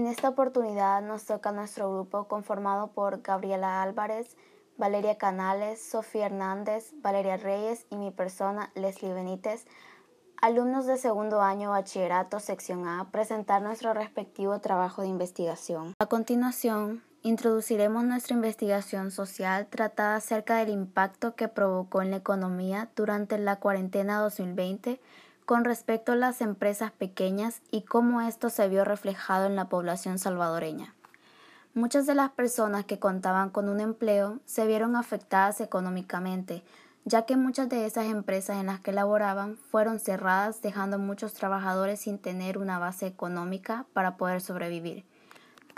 En esta oportunidad nos toca nuestro grupo conformado por Gabriela Álvarez, Valeria Canales, Sofía Hernández, Valeria Reyes y mi persona, Leslie Benítez, alumnos de segundo año bachillerato sección A, presentar nuestro respectivo trabajo de investigación. A continuación, introduciremos nuestra investigación social tratada acerca del impacto que provocó en la economía durante la cuarentena 2020 con respecto a las empresas pequeñas y cómo esto se vio reflejado en la población salvadoreña. Muchas de las personas que contaban con un empleo se vieron afectadas económicamente, ya que muchas de esas empresas en las que laboraban fueron cerradas dejando a muchos trabajadores sin tener una base económica para poder sobrevivir.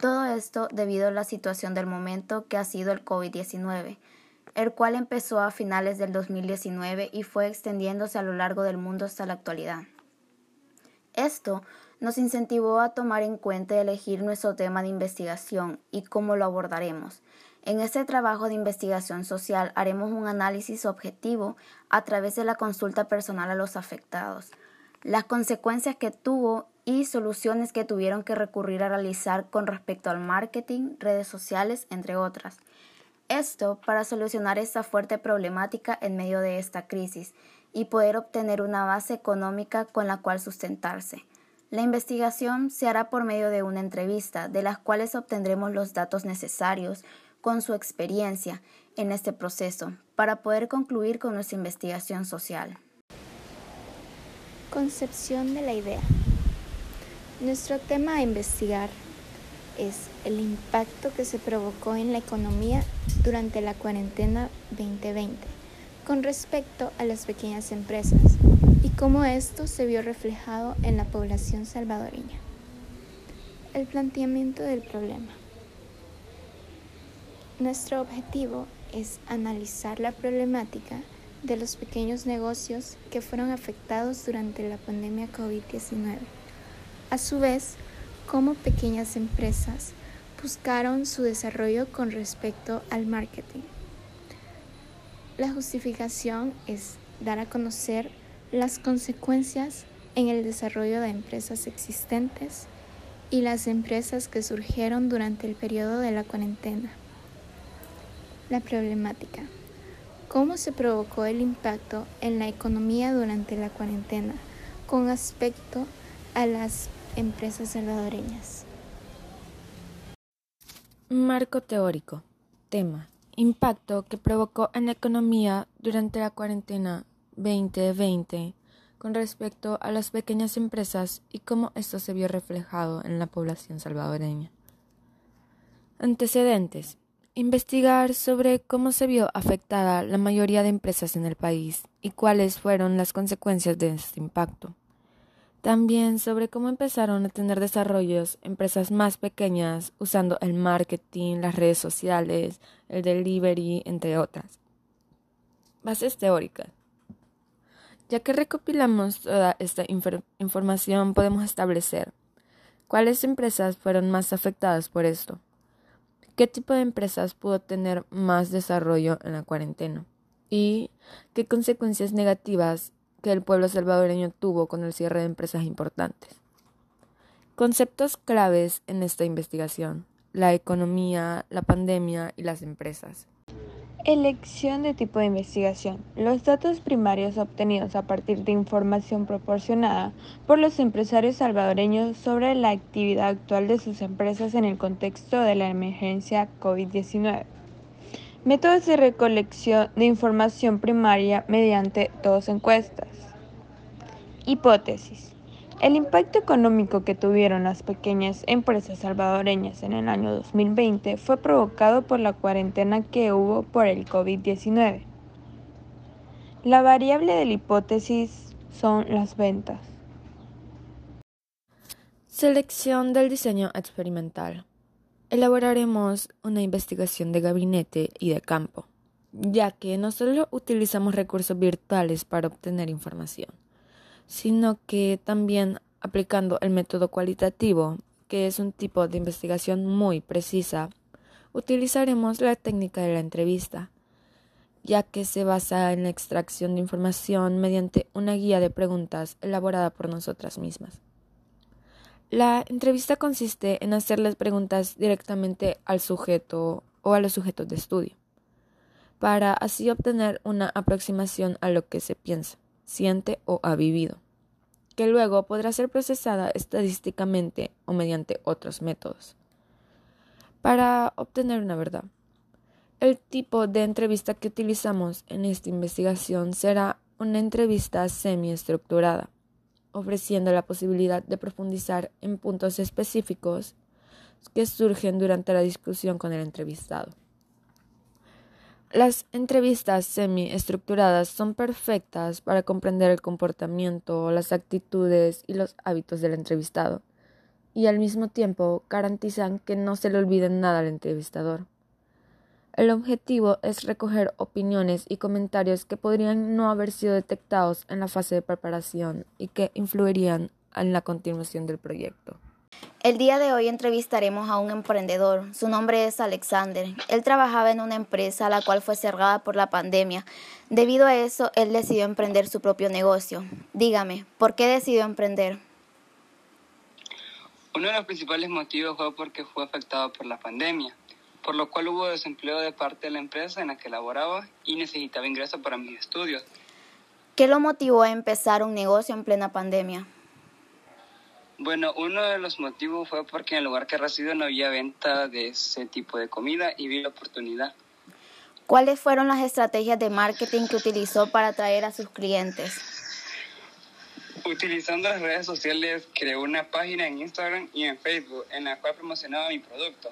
Todo esto debido a la situación del momento que ha sido el COVID-19, el cual empezó a finales del 2019 y fue extendiéndose a lo largo del mundo hasta la actualidad. Esto nos incentivó a tomar en cuenta y elegir nuestro tema de investigación y cómo lo abordaremos, en este trabajo de investigación social haremos un análisis objetivo a través de la consulta personal a los afectados, las consecuencias que tuvo y soluciones que tuvieron que recurrir a realizar con respecto al marketing, redes sociales, entre otras. Esto para solucionar esta fuerte problemática en medio de esta crisis y poder obtener una base económica con la cual sustentarse. La investigación se hará por medio de una entrevista, de las cuales obtendremos los datos necesarios con su experiencia en este proceso para poder concluir con nuestra investigación social. Concepción de la idea. Nuestro tema a investigar es el impacto que se provocó en la economía durante la cuarentena 2020 con respecto a las pequeñas empresas y cómo esto se vio reflejado en la población salvadoreña. El planteamiento del problema. Nuestro objetivo es analizar la problemática de los pequeños negocios que fueron afectados durante la pandemia COVID-19. A su vez, cómo pequeñas empresas buscaron su desarrollo con respecto al marketing. La justificación es dar a conocer las consecuencias en el desarrollo de empresas existentes y las empresas que surgieron durante el periodo de la cuarentena. La problemática. ¿Cómo se provocó el impacto en la economía durante la cuarentena con aspecto a las empresas salvadoreñas? Marco teórico. Tema. Impacto que provocó en la economía durante la cuarentena 2020 con respecto a las pequeñas empresas y cómo esto se vio reflejado en la población salvadoreña. Antecedentes. Investigar sobre cómo se vio afectada la mayoría de empresas en el país y cuáles fueron las consecuencias de este impacto. También sobre cómo empezaron a tener desarrollos empresas más pequeñas usando el marketing, las redes sociales, el delivery, entre otras. Bases teóricas. Ya que recopilamos toda esta información podemos establecer cuáles empresas fueron más afectadas por esto qué tipo de empresas pudo tener más desarrollo en la cuarentena y qué consecuencias negativas que el pueblo salvadoreño tuvo con el cierre de empresas importantes. Conceptos claves en esta investigación, la economía, la pandemia y las empresas. Elección de tipo de investigación. Los datos primarios obtenidos a partir de información proporcionada por los empresarios salvadoreños sobre la actividad actual de sus empresas en el contexto de la emergencia COVID-19. Métodos de recolección de información primaria mediante dos encuestas. Hipótesis. El impacto económico que tuvieron las pequeñas empresas salvadoreñas en el año 2020 fue provocado por la cuarentena que hubo por el COVID-19. La variable de la hipótesis son las ventas. Selección del diseño experimental. Elaboraremos una investigación de gabinete y de campo, ya que no solo utilizamos recursos virtuales para obtener información sino que también aplicando el método cualitativo, que es un tipo de investigación muy precisa, utilizaremos la técnica de la entrevista, ya que se basa en la extracción de información mediante una guía de preguntas elaborada por nosotras mismas. La entrevista consiste en hacerles preguntas directamente al sujeto o a los sujetos de estudio, para así obtener una aproximación a lo que se piensa, siente o ha vivido, que luego podrá ser procesada estadísticamente o mediante otros métodos, para obtener una verdad. El tipo de entrevista que utilizamos en esta investigación será una entrevista semiestructurada, ofreciendo la posibilidad de profundizar en puntos específicos que surgen durante la discusión con el entrevistado. Las entrevistas semiestructuradas son perfectas para comprender el comportamiento, las actitudes y los hábitos del entrevistado, y al mismo tiempo garantizan que no se le olviden nada al entrevistador. El objetivo es recoger opiniones y comentarios que podrían no haber sido detectados en la fase de preparación y que influirían en la continuación del proyecto. El día de hoy entrevistaremos a un emprendedor. Su nombre es Alexander. Él trabajaba en una empresa la cual fue cerrada por la pandemia. Debido a eso, él decidió emprender su propio negocio. Dígame, ¿por qué decidió emprender? Uno de los principales motivos fue porque fue afectado por la pandemia por lo cual hubo desempleo de parte de la empresa en la que laboraba y necesitaba ingresos para mis estudios. ¿Qué lo motivó a empezar un negocio en plena pandemia? Bueno, uno de los motivos fue porque en el lugar que resido no había venta de ese tipo de comida y vi la oportunidad. ¿Cuáles fueron las estrategias de marketing que utilizó para atraer a sus clientes? Utilizando las redes sociales, creé una página en Instagram y en Facebook en la cual promocionaba mi producto.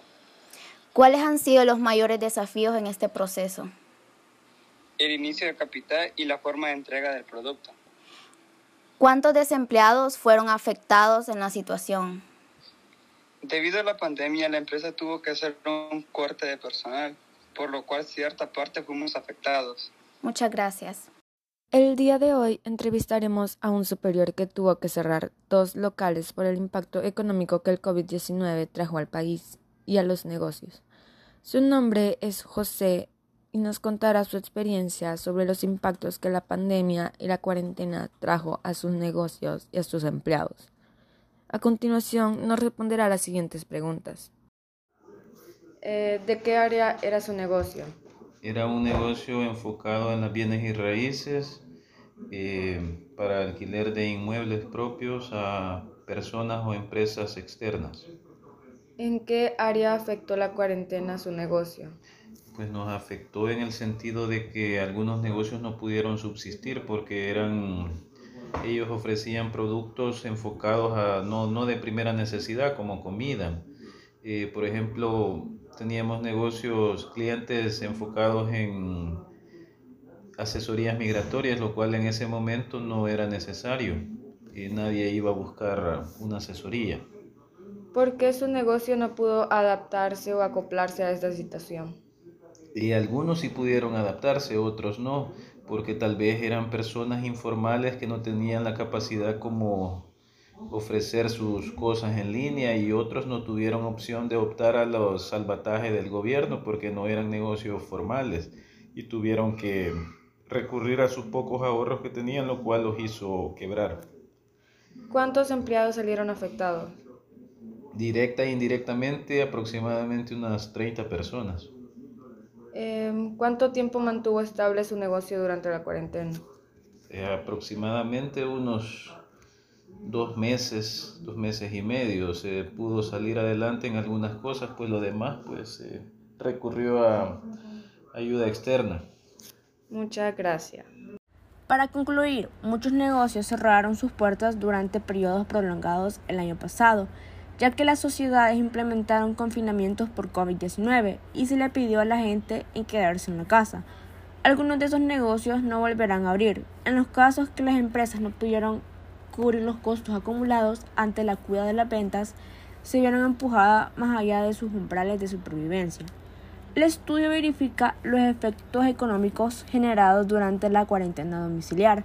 ¿Cuáles han sido los mayores desafíos en este proceso? El inicio de capital y la forma de entrega del producto. ¿Cuántos desempleados fueron afectados en la situación? Debido a la pandemia, la empresa tuvo que hacer un corte de personal, por lo cual cierta parte fuimos afectados. Muchas gracias. El día de hoy entrevistaremos a un superior que tuvo que cerrar dos locales por el impacto económico que el COVID-19 trajo al país y a los negocios. Su nombre es José y nos contará su experiencia sobre los impactos que la pandemia y la cuarentena trajo a sus negocios y a sus empleados. A continuación nos responderá las siguientes preguntas. Eh, ¿De qué área era su negocio? Era un negocio enfocado en las bienes y raíces eh, para alquiler de inmuebles propios a personas o empresas externas. ¿En qué área afectó la cuarentena su negocio? Pues nos afectó en el sentido de que algunos negocios no pudieron subsistir porque eran ellos ofrecían productos enfocados a no, no de primera necesidad como comida. Eh, por ejemplo, teníamos negocios, clientes enfocados en asesorías migratorias, lo cual en ese momento no era necesario. nadie iba a buscar una asesoría. ¿Por qué su negocio no pudo adaptarse o acoplarse a esta situación? Y algunos sí pudieron adaptarse, otros no, porque tal vez eran personas informales que no tenían la capacidad como ofrecer sus cosas en línea y otros no tuvieron opción de optar a los salvatajes del gobierno porque no eran negocios formales y tuvieron que recurrir a sus pocos ahorros que tenían, lo cual los hizo quebrar. ¿Cuántos empleados salieron afectados? Directa e indirectamente aproximadamente unas 30 personas. Em, ¿Cuánto tiempo mantuvo estable su negocio durante la cuarentena? Eh, aproximadamente unos dos meses, dos meses y medio. Se pudo salir adelante en algunas cosas, pues lo demás pues recurrió a ayuda externa. Muchas gracias. Para concluir, muchos negocios cerraron sus puertas durante periodos prolongados el año pasado ya que las sociedades implementaron confinamientos por COVID-19 y se le pidió a la gente en quedarse en la casa. Algunos de esos negocios no volverán a abrir. En los casos que las empresas no pudieron cubrir los costos acumulados ante la cuida de las ventas, se vieron empujadas más allá de sus umbrales de supervivencia. El estudio verifica los efectos económicos generados durante la cuarentena domiciliar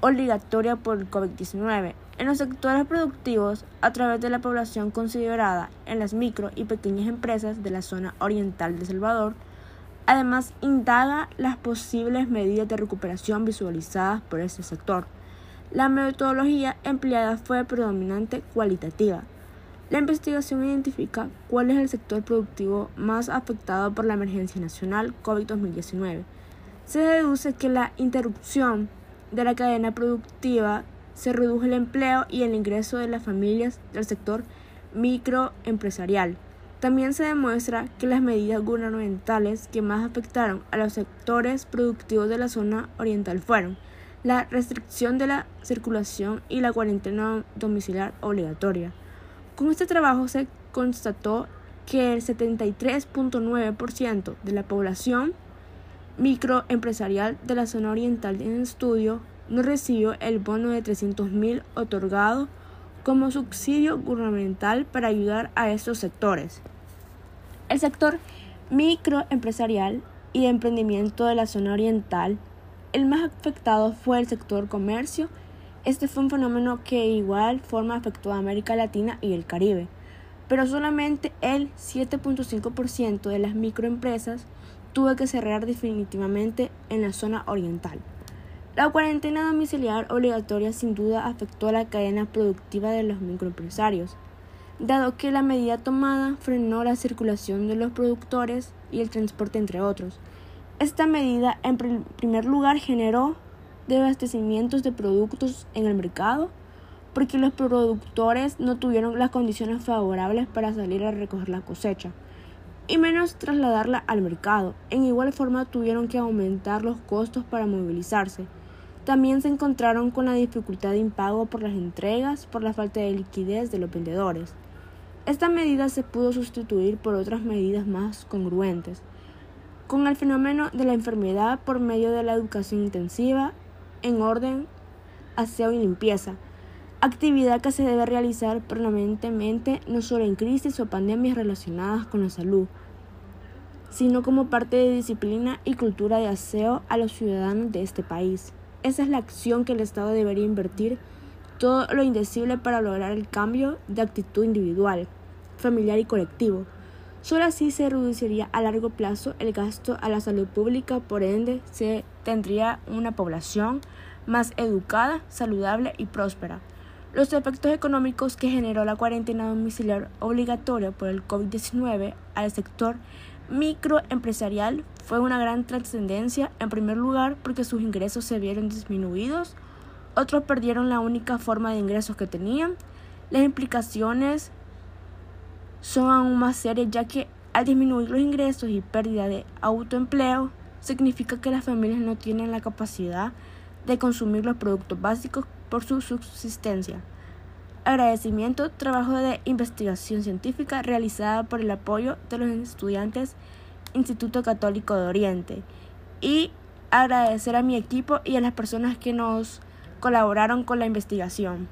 obligatoria por el COVID-19 en los sectores productivos a través de la población considerada en las micro y pequeñas empresas de la zona oriental de Salvador. Además, indaga las posibles medidas de recuperación visualizadas por este sector. La metodología empleada fue predominante cualitativa, La investigación identifica cuál es el sector productivo más afectado por la emergencia nacional COVID-2019. Se deduce que la interrupción de la cadena productiva se redujo el empleo y el ingreso de las familias del sector microempresarial. También se demuestra que las medidas gubernamentales que más afectaron a los sectores productivos de la zona oriental fueron la restricción de la circulación y la cuarentena domiciliar obligatoria. Con este trabajo se constató que el 73.9% de la población microempresarial de la zona oriental en estudio no recibió el bono de 300.000 otorgado como subsidio gubernamental para ayudar a estos sectores. El sector microempresarial y de emprendimiento de la zona oriental, el más afectado fue el sector comercio. Este fue un fenómeno que de igual forma afectó a América Latina y el Caribe, pero solamente el 7.5% de las microempresas tuvo que cerrar definitivamente en la zona oriental. La cuarentena domiciliar obligatoria sin duda afectó a la cadena productiva de los microempresarios, dado que la medida tomada frenó la circulación de los productores y el transporte entre otros. Esta medida en primer lugar generó desabastecimientos de productos en el mercado porque los productores no tuvieron las condiciones favorables para salir a recoger la cosecha y menos trasladarla al mercado. En igual forma tuvieron que aumentar los costos para movilizarse también se encontraron con la dificultad de impago por las entregas por la falta de liquidez de los vendedores. Esta medida se pudo sustituir por otras medidas más congruentes, con el fenómeno de la enfermedad por medio de la educación intensiva en orden, aseo y limpieza, actividad que se debe realizar permanentemente no solo en crisis o pandemias relacionadas con la salud, sino como parte de disciplina y cultura de aseo a los ciudadanos de este país. Esa es la acción que el Estado debería invertir todo lo indecible para lograr el cambio de actitud individual, familiar y colectivo. Solo así se reduciría a largo plazo el gasto a la salud pública, por ende se tendría una población más educada, saludable y próspera. Los efectos económicos que generó la cuarentena domiciliar obligatoria por el COVID-19 al sector microempresarial fue una gran trascendencia, en primer lugar porque sus ingresos se vieron disminuidos, otros perdieron la única forma de ingresos que tenían. Las implicaciones son aún más serias ya que al disminuir los ingresos y pérdida de autoempleo, significa que las familias no tienen la capacidad de consumir los productos básicos por su subsistencia. Agradecimiento, trabajo de investigación científica realizada por el apoyo de los estudiantes Instituto Católico de Oriente. Y agradecer a mi equipo y a las personas que nos colaboraron con la investigación.